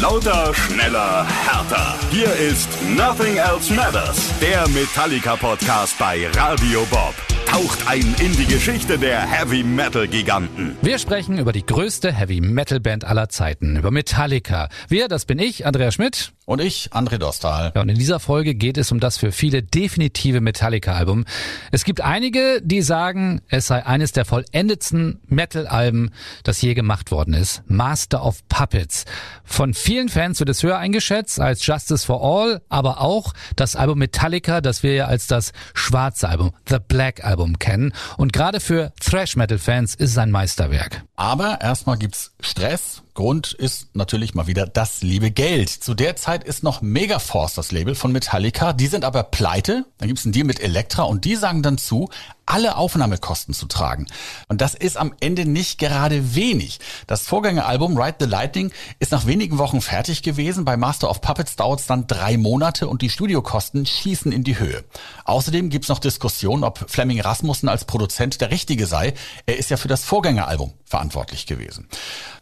Lauter, schneller, härter. Hier ist Nothing Else Matters, der Metallica-Podcast bei Radio Bob. Taucht ein in die Geschichte der Heavy Metal Giganten. Wir sprechen über die größte Heavy Metal Band aller Zeiten, über Metallica. Wir, das bin ich, Andrea Schmidt. Und ich, André Dostal. Ja, und in dieser Folge geht es um das für viele definitive Metallica-Album. Es gibt einige, die sagen, es sei eines der vollendetsten Metal-Alben, das je gemacht worden ist. Master of Puppets. Von vielen Fans wird es höher eingeschätzt als Justice for All, aber auch das Album Metallica, das wir ja als das schwarze Album, The Black Album kennen. Und gerade für Thrash-Metal-Fans ist es ein Meisterwerk. Aber erstmal gibt's Stress. Grund ist natürlich mal wieder das liebe Geld. Zu der Zeit ist noch Megaforce das Label von Metallica. Die sind aber pleite. Dann gibt's einen Deal mit Elektra und die sagen dann zu, alle Aufnahmekosten zu tragen. Und das ist am Ende nicht gerade wenig. Das Vorgängeralbum Ride the Lightning ist nach wenigen Wochen fertig gewesen. Bei Master of Puppets dauert es dann drei Monate und die Studiokosten schießen in die Höhe. Außerdem gibt's noch Diskussionen, ob Fleming Rasmussen als Produzent der Richtige sei. Er ist ja für das Vorgängeralbum verantwortlich gewesen.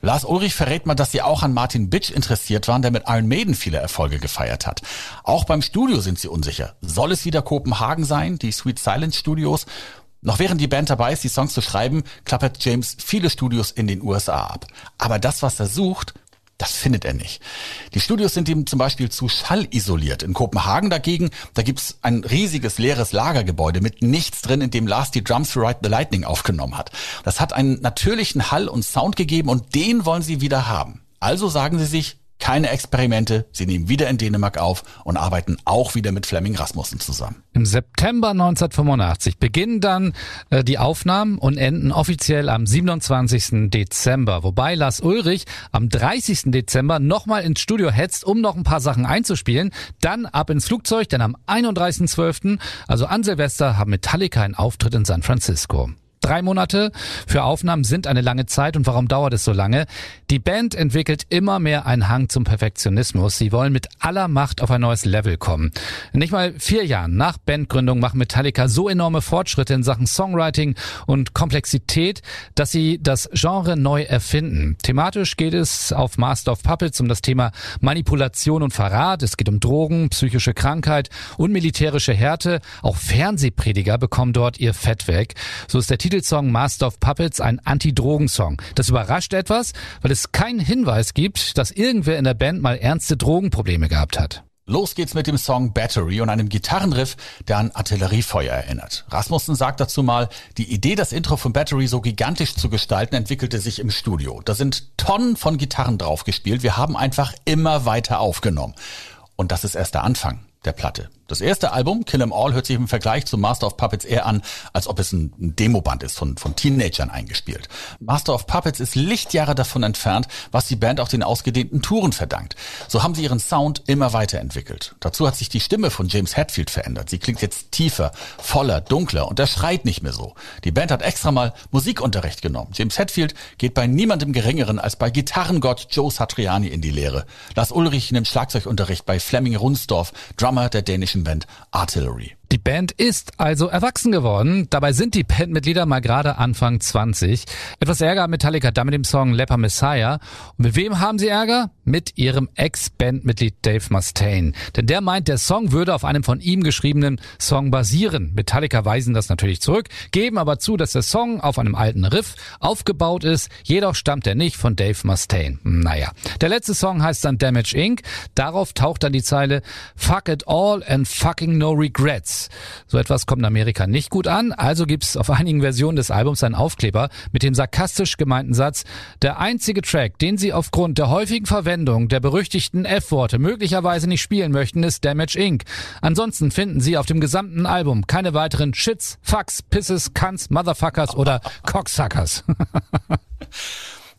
Lars Ulrich verrät mal, dass sie auch an Martin Bitch interessiert waren, der mit Iron Maiden viele Erfolge gefeiert hat. Auch beim Studio sind sie unsicher. Soll es wieder Kopenhagen sein, die Sweet Silence Studios? Noch während die Band dabei ist, die Songs zu schreiben, klappert James viele Studios in den USA ab. Aber das, was er sucht, das findet er nicht. Die Studios sind ihm zum Beispiel zu schallisoliert. In Kopenhagen dagegen, da gibt's ein riesiges leeres Lagergebäude mit nichts drin, in dem Lars die Drums für Ride the Lightning aufgenommen hat. Das hat einen natürlichen Hall und Sound gegeben und den wollen sie wieder haben. Also sagen sie sich, keine Experimente, sie nehmen wieder in Dänemark auf und arbeiten auch wieder mit Fleming Rasmussen zusammen. Im September 1985 beginnen dann äh, die Aufnahmen und enden offiziell am 27. Dezember, wobei Lars Ulrich am 30. Dezember nochmal ins Studio hetzt, um noch ein paar Sachen einzuspielen, dann ab ins Flugzeug, denn am 31.12., also an Silvester, haben Metallica einen Auftritt in San Francisco. Drei Monate für Aufnahmen sind eine lange Zeit und warum dauert es so lange? Die Band entwickelt immer mehr einen Hang zum Perfektionismus. Sie wollen mit aller Macht auf ein neues Level kommen. Nicht mal vier Jahren nach Bandgründung machen Metallica so enorme Fortschritte in Sachen Songwriting und Komplexität, dass sie das Genre neu erfinden. Thematisch geht es auf Master of Puppets um das Thema Manipulation und Verrat. Es geht um Drogen, psychische Krankheit und militärische Härte. Auch Fernsehprediger bekommen dort ihr Fett weg. So ist der Titel Titelsong Master of Puppets ein Anti-Drogen-Song. Das überrascht etwas, weil es keinen Hinweis gibt, dass irgendwer in der Band mal ernste Drogenprobleme gehabt hat. Los geht's mit dem Song Battery und einem Gitarrenriff, der an Artilleriefeuer erinnert. Rasmussen sagt dazu mal, die Idee, das Intro von Battery so gigantisch zu gestalten, entwickelte sich im Studio. Da sind Tonnen von Gitarren draufgespielt. Wir haben einfach immer weiter aufgenommen. Und das ist erst der Anfang der Platte. Das erste Album, Kill 'Em All, hört sich im Vergleich zu Master of Puppets eher an, als ob es ein, Demoband ist, von, von Teenagern eingespielt. Master of Puppets ist Lichtjahre davon entfernt, was die Band auch den ausgedehnten Touren verdankt. So haben sie ihren Sound immer weiterentwickelt. Dazu hat sich die Stimme von James Hetfield verändert. Sie klingt jetzt tiefer, voller, dunkler und er schreit nicht mehr so. Die Band hat extra mal Musikunterricht genommen. James Hetfield geht bei niemandem geringeren als bei Gitarrengott Joe Satriani in die Lehre. Lars Ulrich nimmt Schlagzeugunterricht bei Fleming Runsdorf, Drummer der dänischen Band Artillery. Band ist also erwachsen geworden. Dabei sind die Bandmitglieder mal gerade Anfang 20. Etwas Ärger hat Metallica da mit dem Song Leper Messiah. Und mit wem haben sie Ärger? Mit ihrem Ex-Bandmitglied Dave Mustaine. Denn der meint, der Song würde auf einem von ihm geschriebenen Song basieren. Metallica weisen das natürlich zurück, geben aber zu, dass der Song auf einem alten Riff aufgebaut ist. Jedoch stammt er nicht von Dave Mustaine. Naja. Der letzte Song heißt dann Damage Inc. Darauf taucht dann die Zeile Fuck it all and fucking no regrets. So etwas kommt in Amerika nicht gut an, also gibt's auf einigen Versionen des Albums einen Aufkleber mit dem sarkastisch gemeinten Satz, der einzige Track, den sie aufgrund der häufigen Verwendung der berüchtigten F-Worte möglicherweise nicht spielen möchten, ist Damage Inc. Ansonsten finden sie auf dem gesamten Album keine weiteren Shits, Fucks, Pisses, Cunts, Motherfuckers oder Cocksuckers.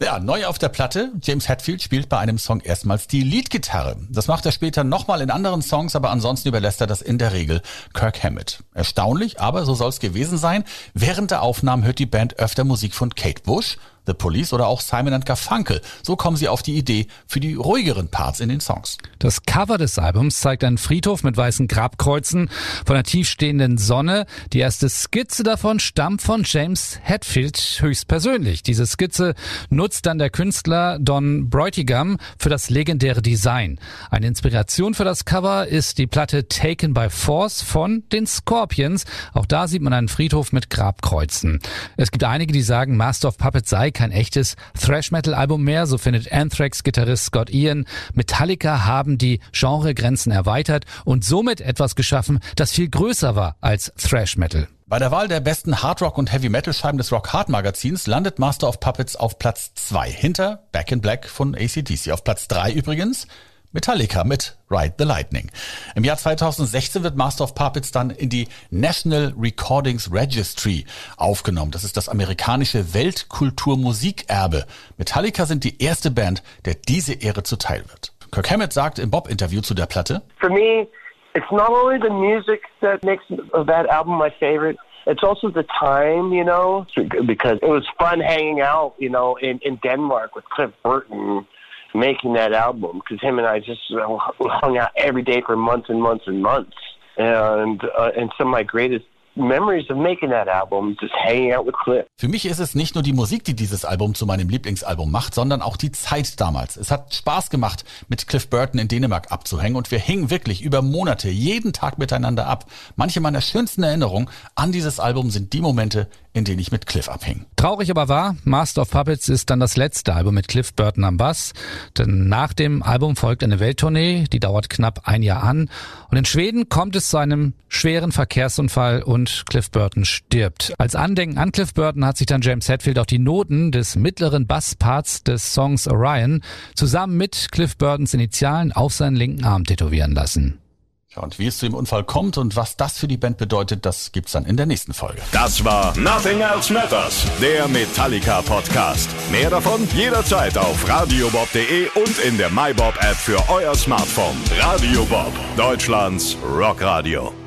Ja, neu auf der Platte. James Hetfield spielt bei einem Song erstmals die Leadgitarre. Das macht er später nochmal in anderen Songs, aber ansonsten überlässt er das in der Regel Kirk Hammett. Erstaunlich, aber so soll es gewesen sein. Während der Aufnahmen hört die Band öfter Musik von Kate Bush The Police oder auch Simon Garfunkel. So kommen sie auf die Idee für die ruhigeren Parts in den Songs. Das Cover des Albums zeigt einen Friedhof mit weißen Grabkreuzen von einer tiefstehenden Sonne. Die erste Skizze davon stammt von James Hetfield höchstpersönlich. Diese Skizze nutzt dann der Künstler Don Bräutigam für das legendäre Design. Eine Inspiration für das Cover ist die Platte Taken by Force von den Scorpions. Auch da sieht man einen Friedhof mit Grabkreuzen. Es gibt einige, die sagen, Master of Puppets sei kein echtes Thrash-Metal-Album mehr. So findet Anthrax-Gitarrist Scott Ian. Metallica haben die Genregrenzen erweitert und somit etwas geschaffen, das viel größer war als Thrash-Metal. Bei der Wahl der besten Hardrock und Heavy Metal Scheiben des Rock Hard Magazins landet Master of Puppets auf Platz 2 hinter Back in Black von ACDC. Auf Platz 3 übrigens Metallica mit Ride the Lightning. Im Jahr 2016 wird Master of Puppets dann in die National Recordings Registry aufgenommen. Das ist das amerikanische Weltkulturmusikerbe. Metallica sind die erste Band, der diese Ehre zuteil wird. Kirk Hammett sagt im Bob-Interview zu der Platte, For me, it's not only the music that makes that album my favorite, it's also the time, you know, because it was fun hanging out, you know, in, in Denmark with Cliff Burton making that album because him and I just hung out every day for months and months and months. And uh, and some of my greatest memories of making that album, just hanging out with Cliff. Für mich ist es nicht nur die Musik, die dieses Album zu meinem Lieblingsalbum macht, sondern auch die Zeit damals. Es hat Spaß gemacht, mit Cliff Burton in Dänemark abzuhängen und wir hingen wirklich über Monate jeden Tag miteinander ab. Manche meiner schönsten Erinnerungen an dieses Album sind die Momente, in denen ich mit Cliff abhing. Traurig aber wahr, Master of Puppets ist dann das letzte Album mit Cliff Burton am Bass, denn nach dem Album folgt eine Welttournee, die dauert knapp ein Jahr an und in Schweden kommt es zu einem schweren Verkehrsunfall und Cliff Burton stirbt. Als Andenken an Cliff Burton hat sich dann James Hetfield auch die Noten des mittleren Bassparts des Songs Orion zusammen mit Cliff Burtons Initialen auf seinen linken Arm tätowieren lassen. Ja, und wie es zu dem Unfall kommt und was das für die Band bedeutet, das gibt's dann in der nächsten Folge. Das war Nothing Else Matters, der Metallica Podcast. Mehr davon jederzeit auf radiobob.de und in der MyBob App für euer Smartphone. Radio Bob, Deutschlands Rockradio.